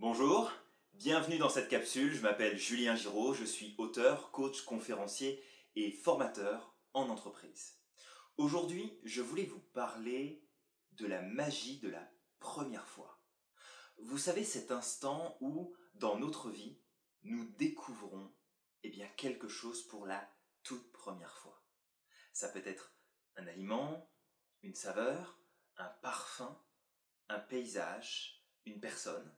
Bonjour, bienvenue dans cette capsule. Je m'appelle Julien Giraud, je suis auteur, coach, conférencier et formateur en entreprise. Aujourd'hui, je voulais vous parler de la magie de la première fois. Vous savez cet instant où, dans notre vie, nous découvrons eh bien, quelque chose pour la toute première fois. Ça peut être un aliment, une saveur, un parfum, un paysage, une personne.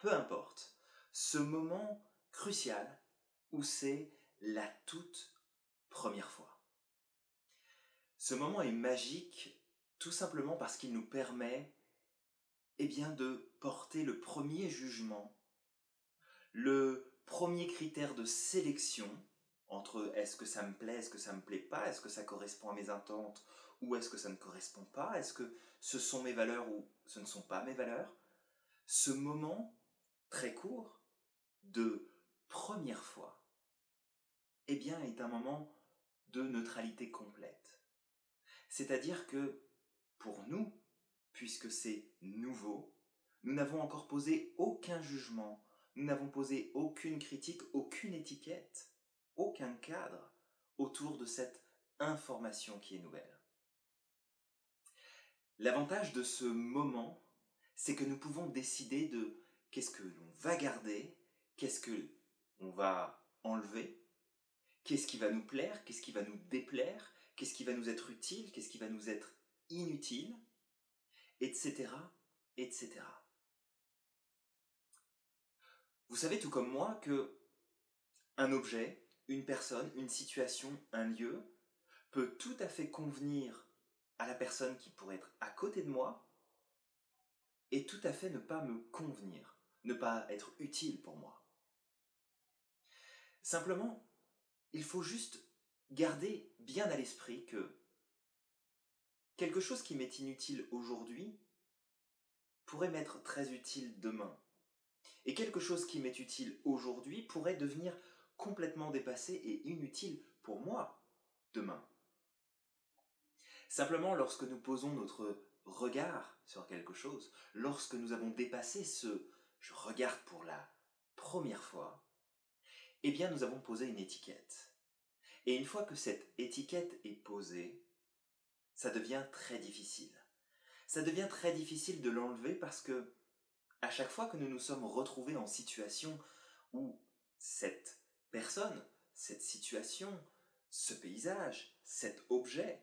Peu importe. Ce moment crucial où c'est la toute première fois. Ce moment est magique tout simplement parce qu'il nous permet eh bien, de porter le premier jugement, le premier critère de sélection entre est-ce que ça me plaît, est-ce que ça me plaît pas, est-ce que ça correspond à mes attentes ou est-ce que ça ne correspond pas, est-ce que ce sont mes valeurs ou ce ne sont pas mes valeurs. Ce moment très court de première fois, eh bien, est un moment de neutralité complète. C'est-à-dire que pour nous, puisque c'est nouveau, nous n'avons encore posé aucun jugement, nous n'avons posé aucune critique, aucune étiquette, aucun cadre autour de cette information qui est nouvelle. L'avantage de ce moment, c'est que nous pouvons décider de qu'est-ce que l'on va garder, qu'est-ce que on va enlever, qu'est-ce qui va nous plaire, qu'est-ce qui va nous déplaire, qu'est-ce qui va nous être utile, qu'est-ce qui va nous être inutile, etc., etc. Vous savez tout comme moi que un objet, une personne, une situation, un lieu peut tout à fait convenir à la personne qui pourrait être à côté de moi et tout à fait ne pas me convenir, ne pas être utile pour moi. Simplement, il faut juste garder bien à l'esprit que quelque chose qui m'est inutile aujourd'hui pourrait m'être très utile demain. Et quelque chose qui m'est utile aujourd'hui pourrait devenir complètement dépassé et inutile pour moi demain. Simplement, lorsque nous posons notre regard sur quelque chose, lorsque nous avons dépassé ce je regarde pour la première fois, eh bien nous avons posé une étiquette. Et une fois que cette étiquette est posée, ça devient très difficile. Ça devient très difficile de l'enlever parce que à chaque fois que nous nous sommes retrouvés en situation où cette personne, cette situation, ce paysage, cet objet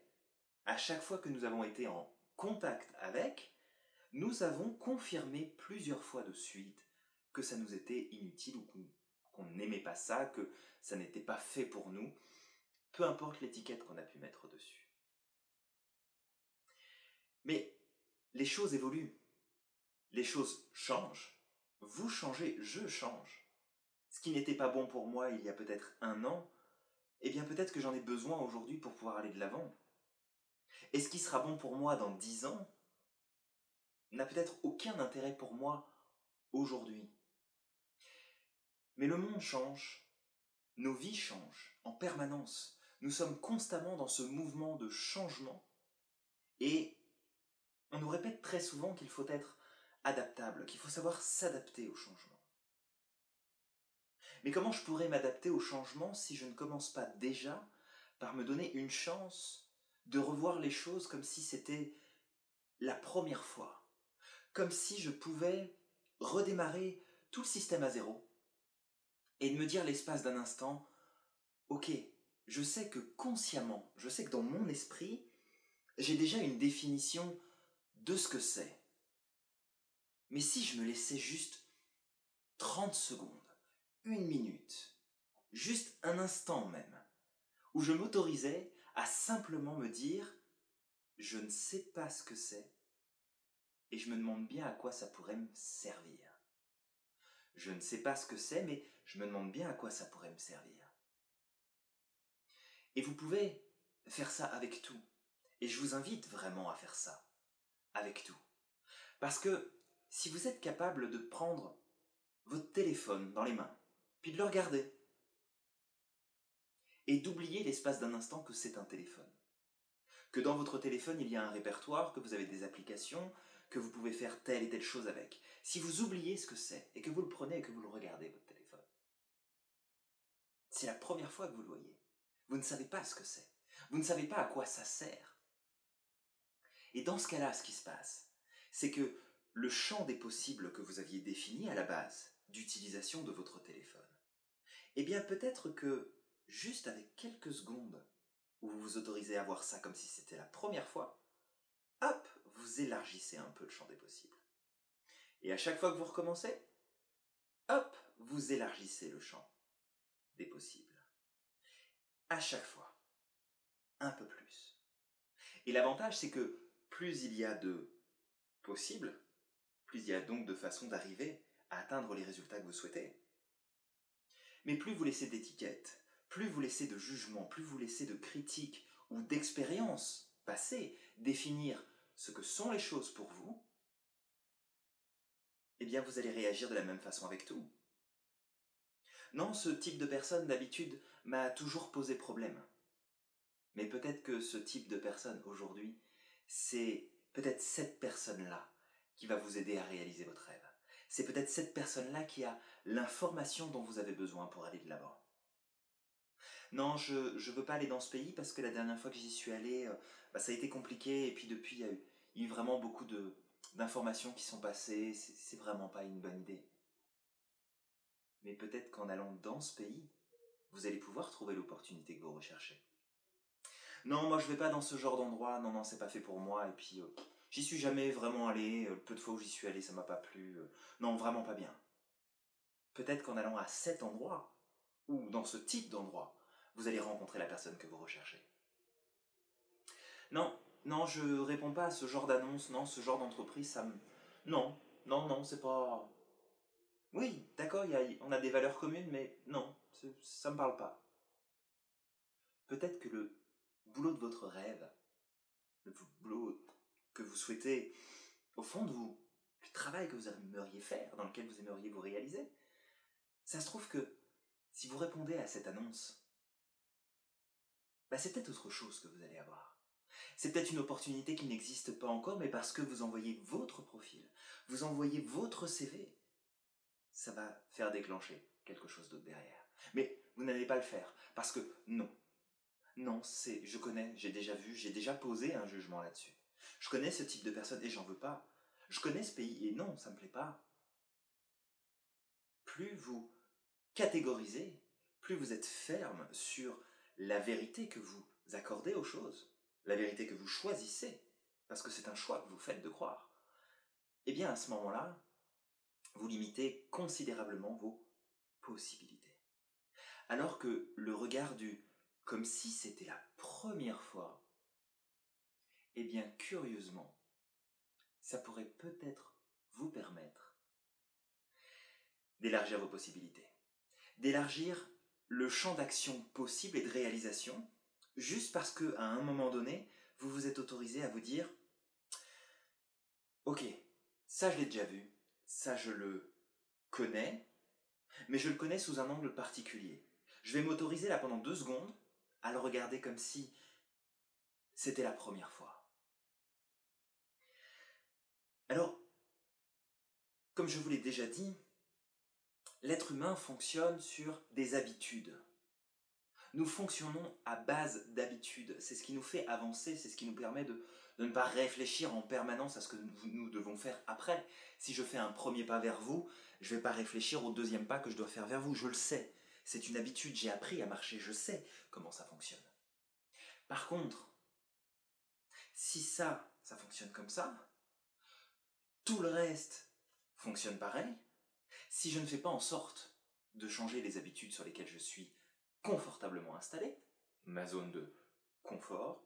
à chaque fois que nous avons été en contact avec, nous avons confirmé plusieurs fois de suite que ça nous était inutile ou qu'on n'aimait pas ça, que ça n'était pas fait pour nous, peu importe l'étiquette qu'on a pu mettre dessus. Mais les choses évoluent, les choses changent, vous changez, je change. Ce qui n'était pas bon pour moi il y a peut-être un an, eh bien peut-être que j'en ai besoin aujourd'hui pour pouvoir aller de l'avant. Et ce qui sera bon pour moi dans dix ans n'a peut-être aucun intérêt pour moi aujourd'hui. Mais le monde change, nos vies changent en permanence. Nous sommes constamment dans ce mouvement de changement et on nous répète très souvent qu'il faut être adaptable, qu'il faut savoir s'adapter au changement. Mais comment je pourrais m'adapter au changement si je ne commence pas déjà par me donner une chance de revoir les choses comme si c'était la première fois, comme si je pouvais redémarrer tout le système à zéro et de me dire l'espace d'un instant, ok, je sais que consciemment, je sais que dans mon esprit, j'ai déjà une définition de ce que c'est. Mais si je me laissais juste 30 secondes, une minute, juste un instant même, où je m'autorisais à simplement me dire je ne sais pas ce que c'est et je me demande bien à quoi ça pourrait me servir. Je ne sais pas ce que c'est, mais je me demande bien à quoi ça pourrait me servir. Et vous pouvez faire ça avec tout. Et je vous invite vraiment à faire ça. Avec tout. Parce que si vous êtes capable de prendre votre téléphone dans les mains, puis de le regarder, et d'oublier l'espace d'un instant que c'est un téléphone. Que dans votre téléphone, il y a un répertoire, que vous avez des applications, que vous pouvez faire telle et telle chose avec, si vous oubliez ce que c'est et que vous le prenez et que vous le regardez, votre téléphone, c'est la première fois que vous le voyez. Vous ne savez pas ce que c'est. Vous ne savez pas à quoi ça sert. Et dans ce cas-là, ce qui se passe, c'est que le champ des possibles que vous aviez défini à la base d'utilisation de votre téléphone, eh bien peut-être que juste avec quelques secondes où vous vous autorisez à voir ça comme si c'était la première fois, hop, vous élargissez un peu le champ des possibles. Et à chaque fois que vous recommencez, hop, vous élargissez le champ des possibles. À chaque fois, un peu plus. Et l'avantage, c'est que plus il y a de possibles, plus il y a donc de façons d'arriver à atteindre les résultats que vous souhaitez. Mais plus vous laissez d'étiquettes, plus vous laissez de jugements, plus vous laissez de critiques ou d'expériences passées définir ce que sont les choses pour vous, eh bien vous allez réagir de la même façon avec tout. Non, ce type de personne d'habitude m'a toujours posé problème. Mais peut-être que ce type de personne aujourd'hui, c'est peut-être cette personne-là qui va vous aider à réaliser votre rêve. C'est peut-être cette personne-là qui a l'information dont vous avez besoin pour aller de l'avant. Non, je ne veux pas aller dans ce pays parce que la dernière fois que j'y suis allé, euh, bah, ça a été compliqué et puis depuis, il y a eu, vraiment beaucoup d'informations qui sont passées. C'est vraiment pas une bonne idée. Mais peut-être qu'en allant dans ce pays, vous allez pouvoir trouver l'opportunité que vous recherchez. Non, moi je vais pas dans ce genre d'endroit, non, non, c'est pas fait pour moi, et puis euh, j'y suis jamais vraiment allé, euh, peu de fois où j'y suis allé, ça m'a pas plu, non, vraiment pas bien. Peut-être qu'en allant à cet endroit, ou dans ce type d'endroit, vous allez rencontrer la personne que vous recherchez. Non, non, je réponds pas à ce genre d'annonce, non, ce genre d'entreprise, ça me... Non, non, non, c'est pas... Oui, d'accord, on a des valeurs communes, mais non, ça me parle pas. Peut-être que le boulot de votre rêve, le boulot que vous souhaitez, au fond de vous, le travail que vous aimeriez faire, dans lequel vous aimeriez vous réaliser, ça se trouve que si vous répondez à cette annonce, bah c'est peut-être autre chose que vous allez avoir. C'est peut-être une opportunité qui n'existe pas encore, mais parce que vous envoyez votre profil, vous envoyez votre CV, ça va faire déclencher quelque chose d'autre derrière. Mais vous n'allez pas le faire, parce que non. Non, c'est, je connais, j'ai déjà vu, j'ai déjà posé un jugement là-dessus. Je connais ce type de personne et j'en veux pas. Je connais ce pays et non, ça me plaît pas. Plus vous catégorisez, plus vous êtes ferme sur la vérité que vous accordez aux choses, la vérité que vous choisissez, parce que c'est un choix que vous faites de croire, eh bien à ce moment-là, vous limitez considérablement vos possibilités. Alors que le regard du comme si c'était la première fois, eh bien curieusement, ça pourrait peut-être vous permettre d'élargir vos possibilités, d'élargir le champ d'action possible et de réalisation, juste parce que à un moment donné, vous vous êtes autorisé à vous dire Ok, ça je l'ai déjà vu, ça je le connais, mais je le connais sous un angle particulier. Je vais m'autoriser là pendant deux secondes à le regarder comme si c'était la première fois. Alors, comme je vous l'ai déjà dit, l'être humain fonctionne sur des habitudes. Nous fonctionnons à base d'habitudes. C'est ce qui nous fait avancer, c'est ce qui nous permet de, ne pas réfléchir en permanence à ce que nous, devons faire après. Si je fais un premier pas vers vous, je ne vais pas réfléchir au deuxième pas que je dois faire vers vous. Je le sais. C'est une habitude. J'ai appris à marcher. Je sais comment ça fonctionne. Par contre, si ça, ça fonctionne comme ça, tout le reste fonctionne pareil, si je ne fais pas en sorte de changer les habitudes sur lesquelles je suis confortablement installé, ma zone de confort,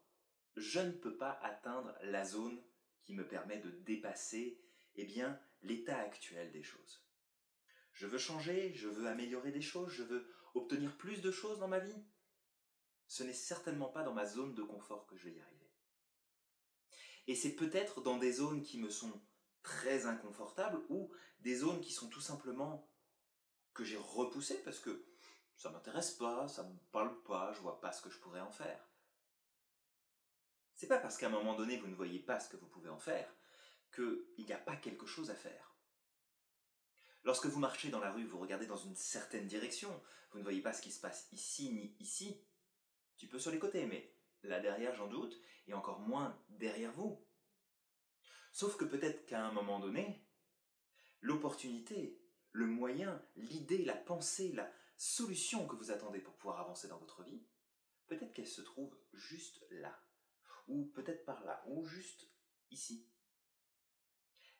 je ne peux pas atteindre la zone qui me permet de dépasser eh bien, l'état actuel des choses. Je veux changer, je veux améliorer des choses, je veux obtenir plus de choses dans ma vie. Ce n'est certainement pas dans ma zone de confort que je vais y arriver. Et c'est peut-être dans des zones qui me sont très inconfortables ou des zones qui sont tout simplement que j'ai repoussées parce que ça m'intéresse pas, ça me parle pas, je vois pas ce que je pourrais en faire. C'est pas parce qu'à un moment donné vous ne voyez pas ce que vous pouvez en faire qu'il n'y a pas quelque chose à faire. Lorsque vous marchez dans la rue, vous regardez dans une certaine direction, vous ne voyez pas ce qui se passe ici ni ici, tu peux sur les côtés, mais là derrière j'en doute, et encore moins derrière vous. Sauf que peut-être qu'à un moment donné, l'opportunité, le moyen, l'idée, la pensée, la solution que vous attendez pour pouvoir avancer dans votre vie, peut-être qu'elle se trouve juste là, ou peut-être par là, ou juste ici.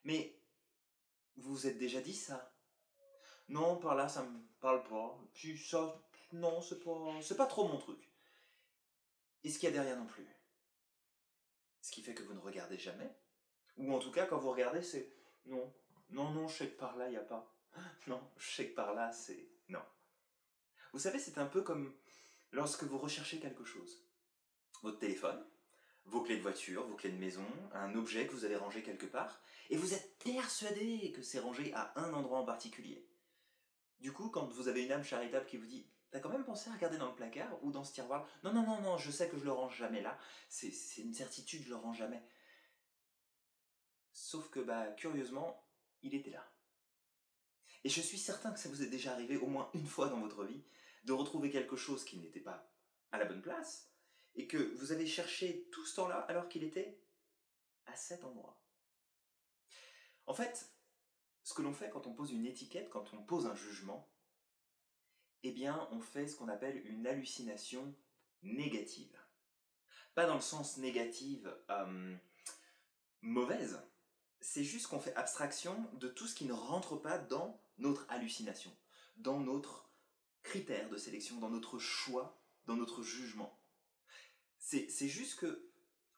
Mais vous vous êtes déjà dit ça Non, par là, ça me parle pas. Puis ça, non, c'est pas, c'est pas trop mon truc. Et ce qu'il y a derrière non plus. Ce qui fait que vous ne regardez jamais. Ou en tout cas, quand vous regardez, c'est non, non, non, je sais que par là, il n'y a pas. Non, je sais que par là, c'est non. Vous savez, c'est un peu comme lorsque vous recherchez quelque chose. Votre téléphone, vos clés de voiture, vos clés de maison, un objet que vous avez rangé quelque part, et vous êtes persuadé que c'est rangé à un endroit en particulier. Du coup, quand vous avez une âme charitable qui vous dit T'as quand même pensé à regarder dans le placard ou dans ce tiroir? Non, non, non, non, je sais que je le range jamais là. C'est une certitude, je le range jamais. Sauf que, bah, curieusement, il était là. Et je suis certain que ça vous est déjà arrivé au moins une fois dans votre vie de retrouver quelque chose qui n'était pas à la bonne place et que vous avez cherché tout ce temps-là alors qu'il était à cet endroit. En fait, ce que l'on fait quand on pose une étiquette, quand on pose un jugement, eh bien, on fait ce qu'on appelle une hallucination négative. Pas dans le sens négative euh, mauvaise, c'est juste qu'on fait abstraction de tout ce qui ne rentre pas dans notre hallucination, dans notre critère de sélection, dans notre choix, dans notre jugement. C'est juste que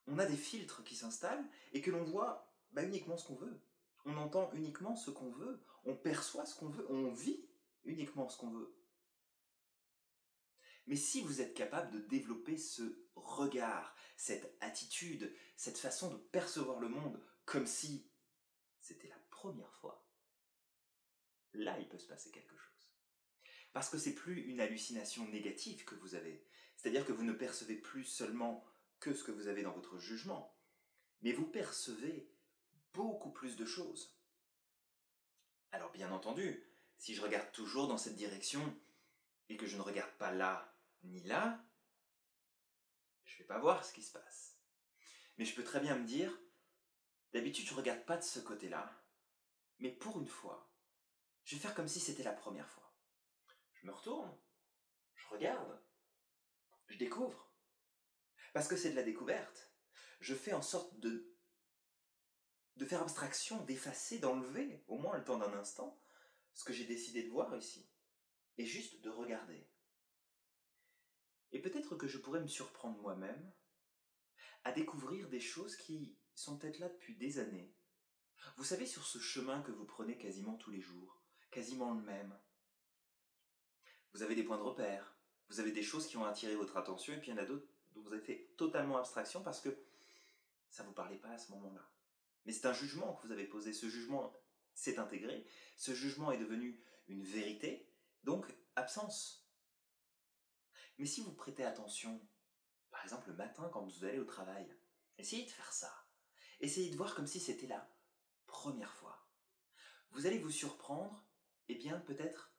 on a des filtres qui s'installent et que l'on voit bah, uniquement ce qu'on veut. On entend uniquement ce qu'on veut, on perçoit ce qu'on veut, on vit uniquement ce qu'on veut. Mais si vous êtes capable de développer ce regard, cette attitude, cette façon de percevoir le monde comme si c'était la première fois, là il peut se passer quelque chose. Parce que c'est plus une hallucination négative que vous avez, c'est-à-dire que vous ne percevez plus seulement que ce que vous avez dans votre jugement, mais vous percevez beaucoup plus de choses. Alors bien entendu, si je regarde toujours dans cette direction et que je ne regarde pas là ni là, je vais pas voir ce qui se passe. Mais je peux très bien me dire, d'habitude je regarde pas de ce côté-là, mais pour une fois, je vais faire comme si c'était la première fois. Je me retourne, je regarde, je découvre. Parce que c'est de la découverte. Je fais en sorte de faire abstraction, d'effacer, d'enlever, au moins le temps d'un instant, ce que j'ai décidé de voir ici. Et juste de regarder. Et peut-être que je pourrais me surprendre moi-même à découvrir des choses qui sont peut-être là depuis des années. Vous savez, sur ce chemin que vous prenez quasiment tous les jours, quasiment le même, vous avez des points de repère, vous avez des choses qui ont attiré votre attention, et puis il y en a d'autres dont vous avez fait totalement abstraction parce que ça ne vous parlait pas à ce moment-là. Mais c'est un jugement que vous avez posé, ce jugement s'est intégré, ce jugement est devenu une vérité, donc absence. Mais si vous prêtez attention, par exemple le matin quand vous allez au travail, essayez de faire ça. Essayez de voir comme si c'était la première fois. Vous allez vous surprendre, et bien peut-être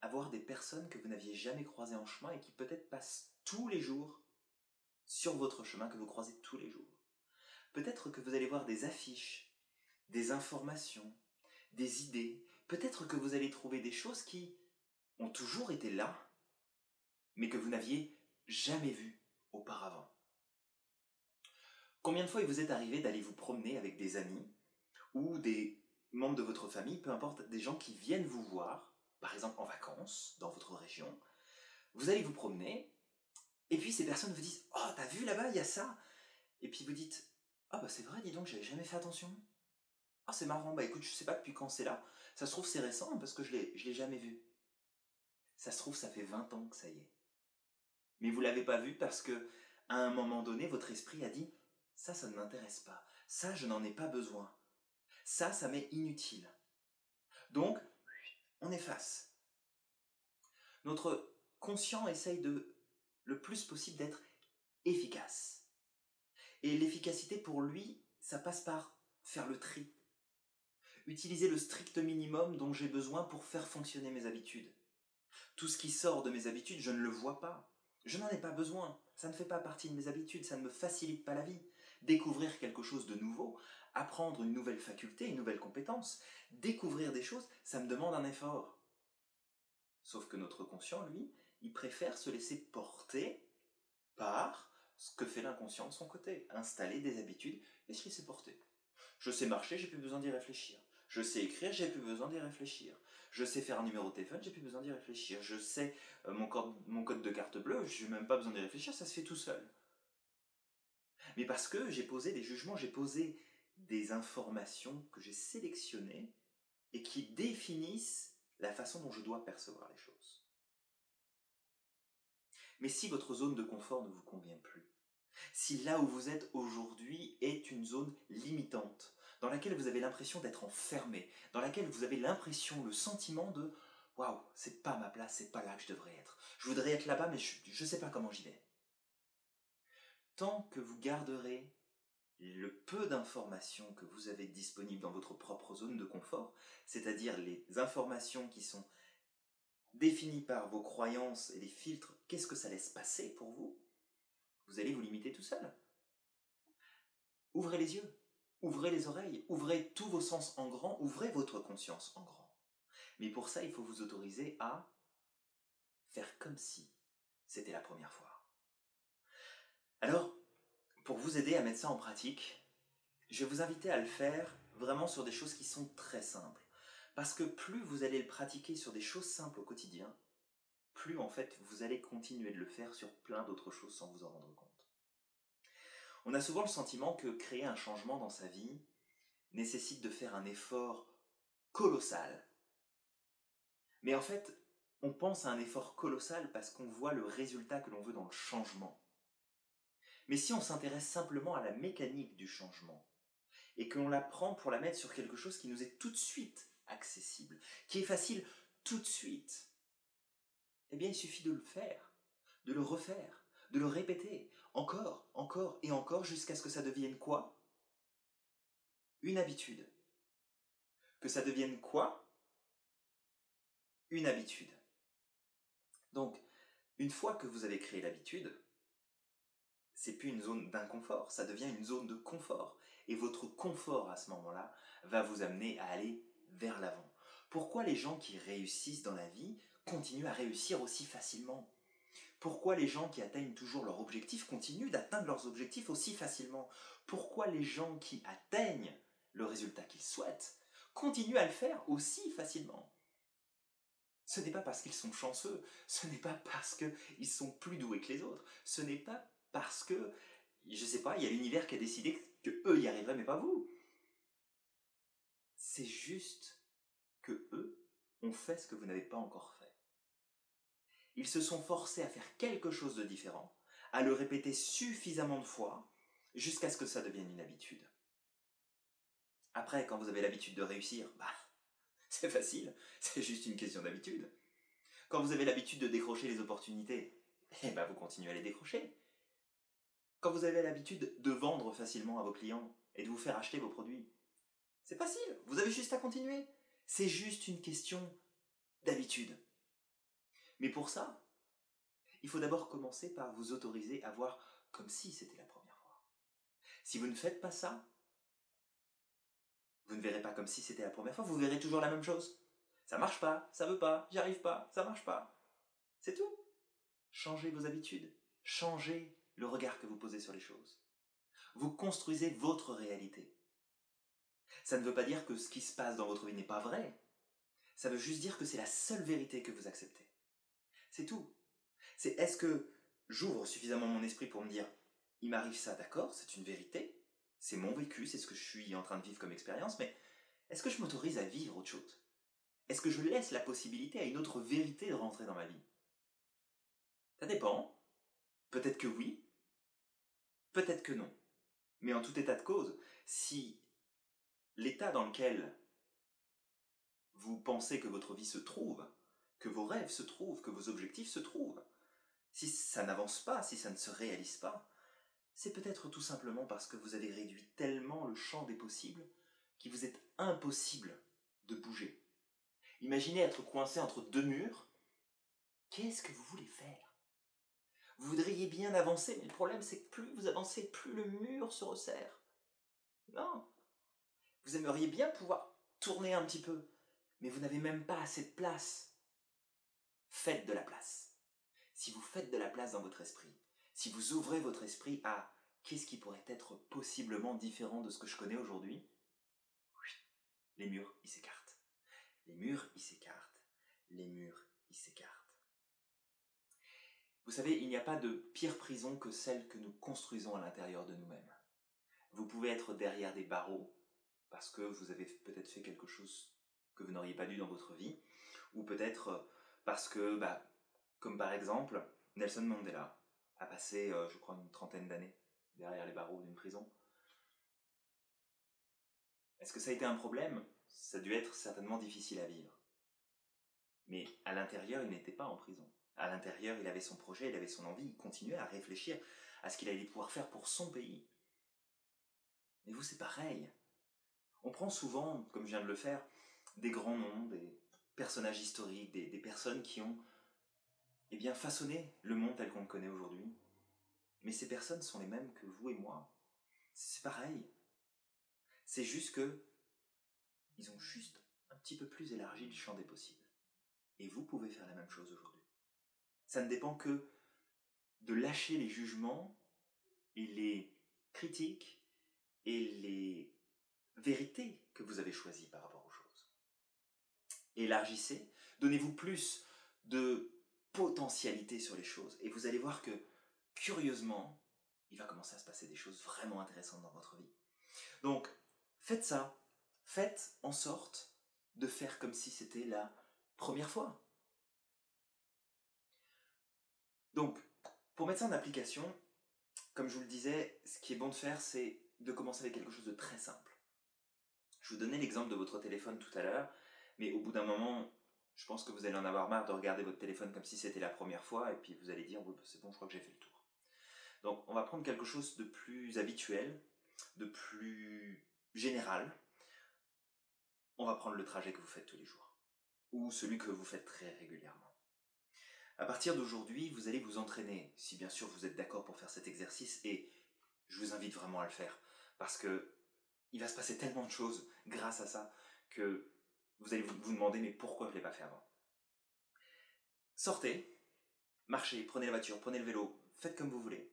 avoir des personnes que vous n'aviez jamais croisées en chemin et qui peut-être passent tous les jours sur votre chemin que vous croisez tous les jours. Peut-être que vous allez voir des affiches, des informations, des idées. Peut-être que vous allez trouver des choses qui ont toujours été là, mais que vous n'aviez jamais vu auparavant. Combien de fois il vous est arrivé d'aller vous promener avec des amis ou des membres de votre famille, peu importe, des gens qui viennent vous voir, par exemple en vacances dans votre région, vous allez vous promener, et puis ces personnes vous disent Oh, t'as vu là-bas, il y a ça Et puis vous dites Ah, bah c'est vrai, dis donc, j'avais jamais fait attention. Ah, c'est marrant, bah écoute, je sais pas depuis quand c'est là. Ça se trouve, c'est récent parce que je l'ai, je l'ai jamais vu. Ça se trouve, ça fait 20 ans que ça y est. Mais vous l'avez pas vu parce que, à un moment donné, votre esprit a dit ça, ça ne m'intéresse pas. Ça, je n'en ai pas besoin. Ça, ça m'est inutile. Donc, on efface. Notre conscient essaye le plus possible, d'être efficace. Et l'efficacité, pour lui, ça passe par faire le tri utiliser le strict minimum dont j'ai besoin pour faire fonctionner mes habitudes. Tout ce qui sort de mes habitudes, je ne le vois pas. Je n'en ai pas besoin. Ça ne fait pas partie de mes habitudes, ça ne me facilite pas la vie. Découvrir quelque chose de nouveau, apprendre une nouvelle faculté, une nouvelle compétence, découvrir des choses, ça me demande un effort. Sauf que notre conscient, lui, il préfère se laisser porter par ce que fait l'inconscient de son côté, installer des habitudes et se laisser porter. Je sais marcher, j'ai plus besoin d'y réfléchir. Je sais écrire, j'ai plus besoin d'y réfléchir. Je sais faire un numéro de téléphone, j'ai plus besoin d'y réfléchir. Je sais euh, mon, code, mon code de carte bleue, j'ai même pas besoin d'y réfléchir, ça se fait tout seul. Mais parce que j'ai posé des jugements, j'ai posé des informations que j'ai sélectionnées et qui définissent la façon dont je dois percevoir les choses. Mais si votre zone de confort ne vous convient plus, si là où vous êtes aujourd'hui est une zone limitante, dans laquelle vous avez l'impression d'être enfermé, dans laquelle vous avez l'impression, le sentiment de waouh, c'est pas ma place, c'est pas là que je devrais être. Je voudrais être là-bas, mais je ne sais pas comment j'y vais. Tant que vous garderez le peu d'informations que vous avez disponibles dans votre propre zone de confort, c'est-à-dire les informations qui sont définies par vos croyances et les filtres, qu'est-ce que ça laisse passer pour vous? Vous allez vous limiter tout seul. Ouvrez les yeux, ouvrez les oreilles, ouvrez tous vos sens en grand, ouvrez votre conscience en grand. Mais pour ça, il faut vous autoriser à faire comme si c'était la première fois. Alors, pour vous aider à mettre ça en pratique, je vais vous inviter à le faire vraiment sur des choses qui sont très simples. Parce que plus vous allez le pratiquer sur des choses simples au quotidien, plus en fait vous allez continuer de le faire sur plein d'autres choses sans vous en rendre compte. On a souvent le sentiment que créer un changement dans sa vie nécessite de faire un effort colossal. Mais en fait, on pense à un effort colossal parce qu'on voit le résultat que l'on veut dans le changement. Mais si on s'intéresse simplement à la mécanique du changement, et qu'on la prend pour la mettre sur quelque chose qui nous est tout de suite accessible, qui est facile tout de suite, eh bien il suffit de le faire, de le refaire, de le répéter, encore, encore et encore, jusqu'à ce que ça devienne quoi? Une habitude. Que ça devienne quoi? Une habitude. Donc, une fois que vous avez créé l'habitude, c'est plus une zone d'inconfort, ça devient une zone de confort. Et votre confort à ce moment-là va vous amener à aller vers l'avant. Pourquoi les gens qui réussissent dans la vie continuent à réussir aussi facilement? Pourquoi les gens qui atteignent toujours leurs objectifs continuent d'atteindre leurs objectifs aussi facilement? Pourquoi les gens qui atteignent le résultat qu'ils souhaitent continuent à le faire aussi facilement? Ce n'est pas parce qu'ils sont chanceux, ce n'est pas parce qu'ils sont plus doués que les autres, ce n'est pas parce que, je sais pas, il y a l'univers qui a décidé que eux y arriveraient, mais pas vous. C'est juste que eux ont fait ce que vous n'avez pas encore fait. Ils se sont forcés à faire quelque chose de différent, à le répéter suffisamment de fois, jusqu'à ce que ça devienne une habitude. Après, quand vous avez l'habitude de réussir, bah, c'est facile, c'est juste une question d'habitude. Quand vous avez l'habitude de décrocher les opportunités, eh ben vous continuez à les décrocher. Quand vous avez l'habitude de vendre facilement à vos clients et de vous faire acheter vos produits, c'est facile, vous avez juste à continuer. C'est juste une question d'habitude. Mais pour ça, il faut d'abord commencer par vous autoriser à voir comme si c'était la première fois. Si vous ne faites pas ça, vous ne verrez pas comme si c'était la première fois, vous verrez toujours la même chose. Ça marche pas, ça veut pas, j'y arrive pas, ça marche pas. C'est tout. Changez vos habitudes, changez le regard que vous posez sur les choses. Vous construisez votre réalité. Ça ne veut pas dire que ce qui se passe dans votre vie n'est pas vrai. Ça veut juste dire que c'est la seule vérité que vous acceptez. C'est tout. C'est est-ce que j'ouvre suffisamment mon esprit pour me dire il m'arrive ça, d'accord, c'est une vérité, c'est mon vécu, c'est ce que je suis en train de vivre comme expérience, mais est-ce que je m'autorise à vivre autre chose? Est-ce que je laisse la possibilité à une autre vérité de rentrer dans ma vie? Ça dépend. Peut-être que oui, Peut-être que non. Mais en tout état de cause, si l'état dans lequel vous pensez que votre vie se trouve, que vos rêves se trouvent, que vos objectifs se trouvent, si ça n'avance pas, si ça ne se réalise pas, c'est peut-être tout simplement parce que vous avez réduit tellement le champ des possibles qui vous est impossible de bouger. Imaginez être coincé entre deux murs. Qu'est-ce que vous voulez faire? Vous voudriez bien avancer, mais le problème c'est que plus vous avancez, plus le mur se resserre. Non. Vous aimeriez bien pouvoir tourner un petit peu, mais vous n'avez même pas assez de place. Faites de la place. Si vous faites de la place dans votre esprit, si vous ouvrez votre esprit à qu'est-ce qui pourrait être possiblement différent de ce que je connais aujourd'hui, les murs, ils s'écartent. Les murs, ils s'écartent. Les murs, ils s'écartent. Vous savez, il n'y a pas de pire prison que celle que nous construisons à l'intérieur de nous-mêmes. Vous pouvez être derrière des barreaux parce que vous avez peut-être fait quelque chose que vous n'auriez pas dû dans votre vie, ou peut-être euh, parce que, bah, comme par exemple, Nelson Mandela a passé, euh, je crois, une trentaine d'années derrière les barreaux d'une prison. Est-ce que ça a été un problème? Ça a dû être certainement difficile à vivre. Mais à l'intérieur, il n'était pas en prison. À l'intérieur, il avait son projet, il avait son envie, il continuait à réfléchir à ce qu'il allait pouvoir faire pour son pays. Et vous, c'est pareil. On prend souvent, comme je viens de le faire, des grands noms, des personnages historiques, des, des personnes qui ont eh bien, façonné le monde tel qu'on le connaît aujourd'hui. Mais ces personnes sont les mêmes que vous et moi. C'est pareil. C'est juste que ils ont juste un petit peu plus élargi le champ des possibles. Et vous pouvez faire la même chose aujourd'hui. Ça ne dépend que de lâcher les jugements et les critiques et les vérités que vous avez choisies par rapport aux choses. Élargissez, donnez-vous plus de potentialité sur les choses et vous allez voir que curieusement, il va commencer à se passer des choses vraiment intéressantes dans votre vie. Donc, faites ça. Faites en sorte de faire comme si c'était la première fois. Donc, pour mettre ça en application, comme je vous le disais, ce qui est bon de faire, c'est de commencer avec quelque chose de très simple. Je vous donnais l'exemple de votre téléphone tout à l'heure, mais au bout d'un moment, je pense que vous allez en avoir marre de regarder votre téléphone comme si c'était la première fois, et puis vous allez dire, c'est bon, je crois que j'ai fait le tour. Donc on va prendre quelque chose de plus habituel, de plus général. On va prendre le trajet que vous faites tous les jours, ou celui que vous faites très régulièrement. À partir d'aujourd'hui, vous allez vous entraîner, si bien sûr vous êtes d'accord pour faire cet exercice, et je vous invite vraiment à le faire, parce que il va se passer tellement de choses grâce à ça que vous allez vous demander mais pourquoi je ne l'ai pas fait avant? Sortez, marchez, prenez la voiture, prenez le vélo, faites comme vous voulez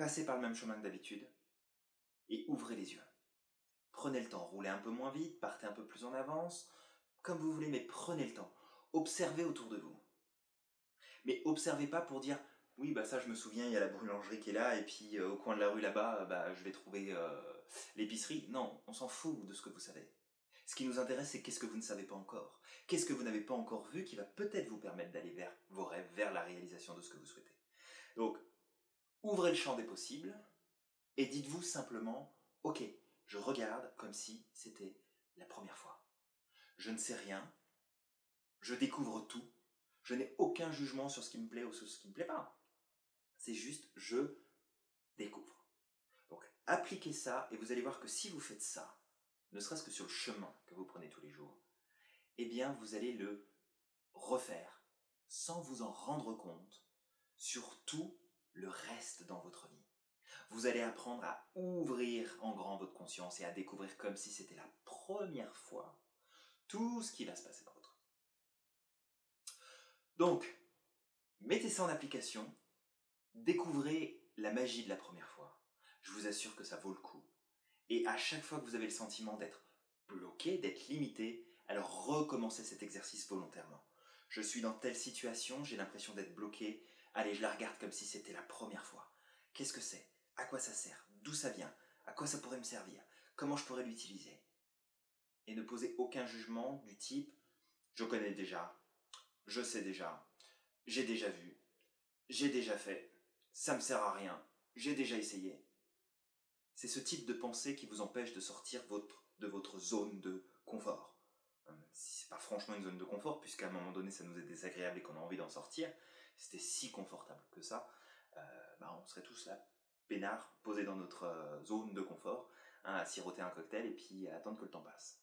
passez par le même chemin que d'habitude et ouvrez les yeux. Prenez le temps, roulez un peu moins vite, partez un peu plus en avance, comme vous voulez, mais prenez le temps. Observez autour de vous. Mais observez pas pour dire oui bah ça je me souviens il y a la boulangerie qui est là et puis euh, au coin de la rue là-bas bah je vais trouver euh, l'épicerie. Non, on s'en fout de ce que vous savez. Ce qui nous intéresse c'est qu'est-ce que vous ne savez pas encore. Qu'est-ce que vous n'avez pas encore vu qui va peut-être vous permettre d'aller vers vos rêves, vers la réalisation de ce que vous souhaitez. Donc Ouvrez le champ des possibles et dites-vous simplement, ok, je regarde comme si c'était la première fois. Je ne sais rien, je découvre tout, je n'ai aucun jugement sur ce qui me plaît ou sur ce qui ne me plaît pas. C'est juste, je découvre. Donc, appliquez ça et vous allez voir que si vous faites ça, ne serait-ce que sur le chemin que vous prenez tous les jours, eh bien, vous allez le refaire sans vous en rendre compte sur tout le reste dans votre vie. Vous allez apprendre à ouvrir en grand votre conscience et à découvrir comme si c'était la première fois tout ce qui va se passer. Donc, mettez ça en application, découvrez la magie de la première fois. Je vous assure que ça vaut le coup. Et à chaque fois que vous avez le sentiment d'être bloqué, d'être limité, alors recommencez cet exercice volontairement. Je suis dans telle situation, j'ai l'impression d'être bloqué, Allez, je la regarde comme si c'était la première fois. Qu'est-ce que c'est? À quoi ça sert? D'où ça vient? À quoi ça pourrait me servir? Comment je pourrais l'utiliser? Et ne posez aucun jugement du type je connais déjà, je sais déjà, j'ai déjà vu, j'ai déjà fait, ça me sert à rien, j'ai déjà essayé. C'est ce type de pensée qui vous empêche de sortir de votre zone de confort. Euh, c'est pas franchement une zone de confort, puisqu'à un moment donné ça nous est désagréable et qu'on a envie d'en sortir, c'était si confortable que ça, euh, bah, on serait tous là, peinards, posés dans notre euh, zone de confort, hein, à siroter un cocktail et puis à attendre que le temps passe.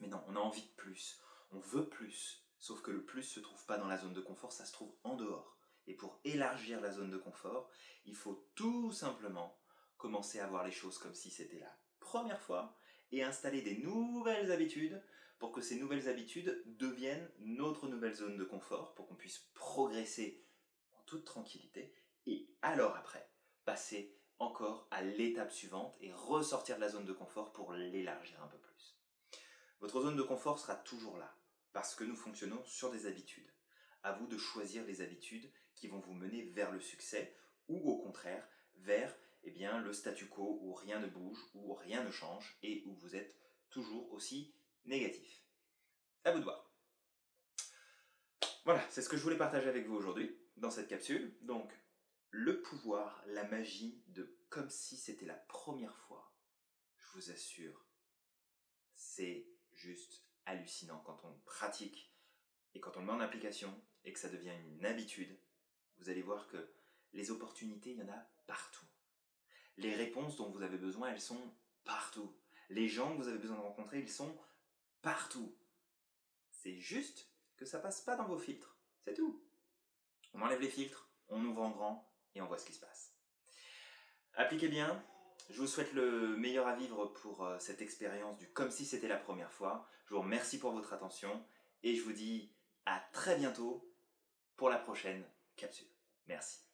Mais non, on a envie de plus, on veut plus, sauf que le plus se trouve pas dans la zone de confort, ça se trouve en dehors. Et pour élargir la zone de confort, il faut tout simplement commencer à voir les choses comme si c'était la première fois et installer des nouvelles habitudes pour que ces nouvelles habitudes deviennent notre nouvelle zone de confort, pour qu'on puisse progresser en toute tranquillité, et alors après, passer encore à l'étape suivante et ressortir de la zone de confort pour l'élargir un peu plus. Votre zone de confort sera toujours là, parce que nous fonctionnons sur des habitudes. À vous de choisir les habitudes qui vont vous mener vers le succès, ou au contraire, vers eh bien, le statu quo où rien ne bouge, où rien ne change et où vous êtes toujours aussi négatif. À vous de voir. Voilà, c'est ce que je voulais partager avec vous aujourd'hui dans cette capsule. Donc, le pouvoir, la magie de comme si c'était la première fois, je vous assure, c'est juste hallucinant quand on pratique et quand on le met en application et que ça devient une habitude. Vous allez voir que les opportunités, il y en a partout. Les réponses dont vous avez besoin, elles sont partout. Les gens que vous avez besoin de rencontrer, ils sont partout. C'est juste que ça passe pas dans vos filtres. C'est tout. On enlève les filtres, on ouvre en grand et on voit ce qui se passe. Appliquez bien. Je vous souhaite le meilleur à vivre pour euh, cette expérience du comme si c'était la première fois. Je vous remercie pour votre attention et je vous dis à très bientôt pour la prochaine capsule. Merci.